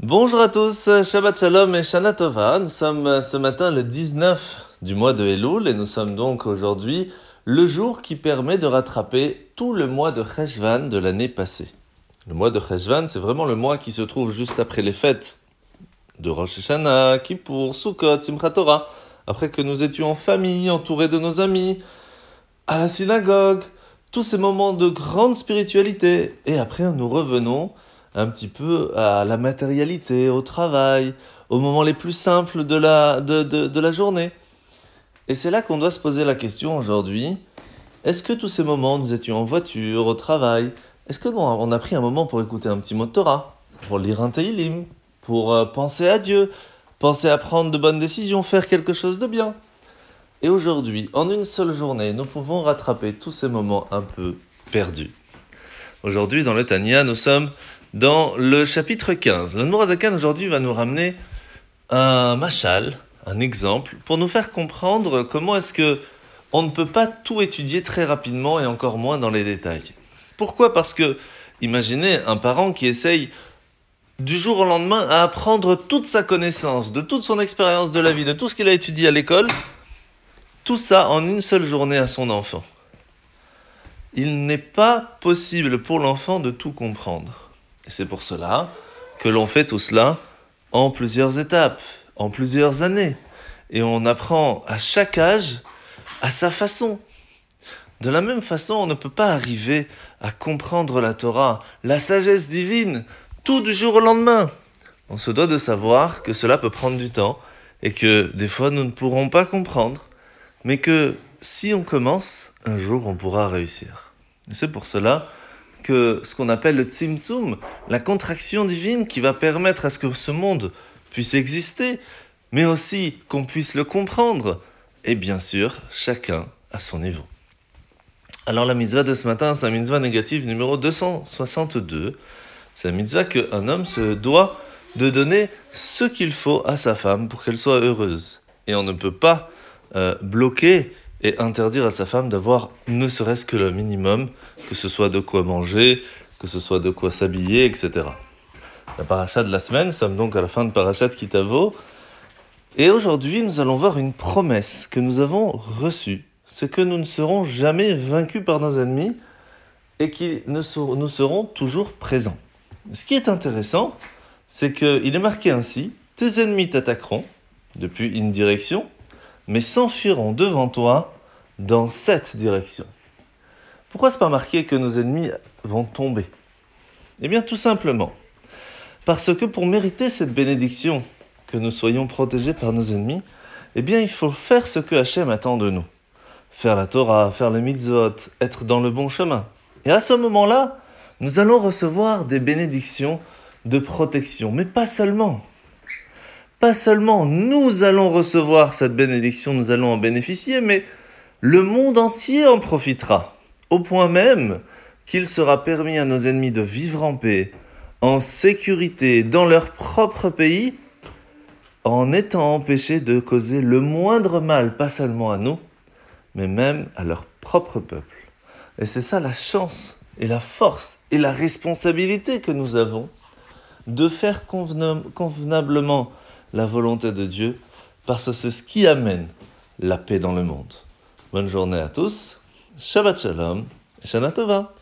Bonjour à tous, Shabbat Shalom et Shana Tova. Nous sommes euh, ce matin le 19 du mois de Elul et nous sommes donc aujourd'hui le jour qui permet de rattraper tout le mois de Cheshvan de l'année passée. Le mois de Cheshvan, c'est vraiment le mois qui se trouve juste après les fêtes de Rosh Hashanah, Kippour, Sukkot, Simchat Torah, après que nous étions en famille, entourés de nos amis, à la synagogue, tous ces moments de grande spiritualité. Et après, nous revenons un petit peu à la matérialité, au travail, aux moments les plus simples de la, de, de, de la journée. Et c'est là qu'on doit se poser la question aujourd'hui. Est-ce que tous ces moments, nous étions en voiture, au travail, est-ce que on a pris un moment pour écouter un petit mot de Torah, pour lire un Teilim, pour euh, penser à Dieu, penser à prendre de bonnes décisions, faire quelque chose de bien? Et aujourd'hui, en une seule journée, nous pouvons rattraper tous ces moments un peu perdus. Aujourd'hui, dans le Tania, nous sommes dans le chapitre 15. Le Nourazakan aujourd'hui va nous ramener un machal, un exemple, pour nous faire comprendre comment est-ce que on ne peut pas tout étudier très rapidement et encore moins dans les détails. Pourquoi? Parce que, imaginez un parent qui essaye du jour au lendemain à apprendre toute sa connaissance, de toute son expérience de la vie, de tout ce qu'il a étudié à l'école, tout ça en une seule journée à son enfant. Il n'est pas possible pour l'enfant de tout comprendre. Et c'est pour cela que l'on fait tout cela en plusieurs étapes, en plusieurs années. Et on apprend à chaque âge à sa façon. De la même façon, on ne peut pas arriver à comprendre la Torah, la sagesse divine, tout du jour au lendemain. On se doit de savoir que cela peut prendre du temps et que des fois nous ne pourrons pas comprendre, mais que si on commence, un jour on pourra réussir. Et c'est pour cela que ce qu'on appelle le tzimtzum, la contraction divine qui va permettre à ce que ce monde puisse exister, mais aussi qu'on puisse le comprendre, et bien sûr, chacun à son niveau. Alors la mitzvah de ce matin, c'est la mitzvah négative numéro 262. C'est la mitzvah qu'un homme se doit de donner ce qu'il faut à sa femme pour qu'elle soit heureuse. Et on ne peut pas euh, bloquer et interdire à sa femme d'avoir ne serait-ce que le minimum, que ce soit de quoi manger, que ce soit de quoi s'habiller, etc. La paracha de la semaine, sommes donc à la fin de parachat Kitavo. Et aujourd'hui, nous allons voir une promesse que nous avons reçue. C'est que nous ne serons jamais vaincus par nos ennemis et que nous serons toujours présents. Ce qui est intéressant, c'est qu'il est marqué ainsi, tes ennemis t'attaqueront depuis une direction, mais s'enfuiront devant toi dans cette direction. Pourquoi c'est pas marqué que nos ennemis vont tomber? Eh bien tout simplement parce que pour mériter cette bénédiction, que nous soyons protégés par nos ennemis, eh bien il faut faire ce que Hachem attend de nous. Faire la Torah, faire le mitzvot, être dans le bon chemin. Et à ce moment-là, nous allons recevoir des bénédictions de protection, mais pas seulement. Pas seulement nous allons recevoir cette bénédiction, nous allons en bénéficier, mais le monde entier en profitera, au point même qu'il sera permis à nos ennemis de vivre en paix, en sécurité, dans leur propre pays, en étant empêchés de causer le moindre mal, pas seulement à nous, mais même à leur propre peuple. Et c'est ça la chance et la force et la responsabilité que nous avons de faire convenablement la volonté de Dieu, parce que c'est ce qui amène la paix dans le monde. Bonne journée à tous, Shabbat Shalom, Shana Tova.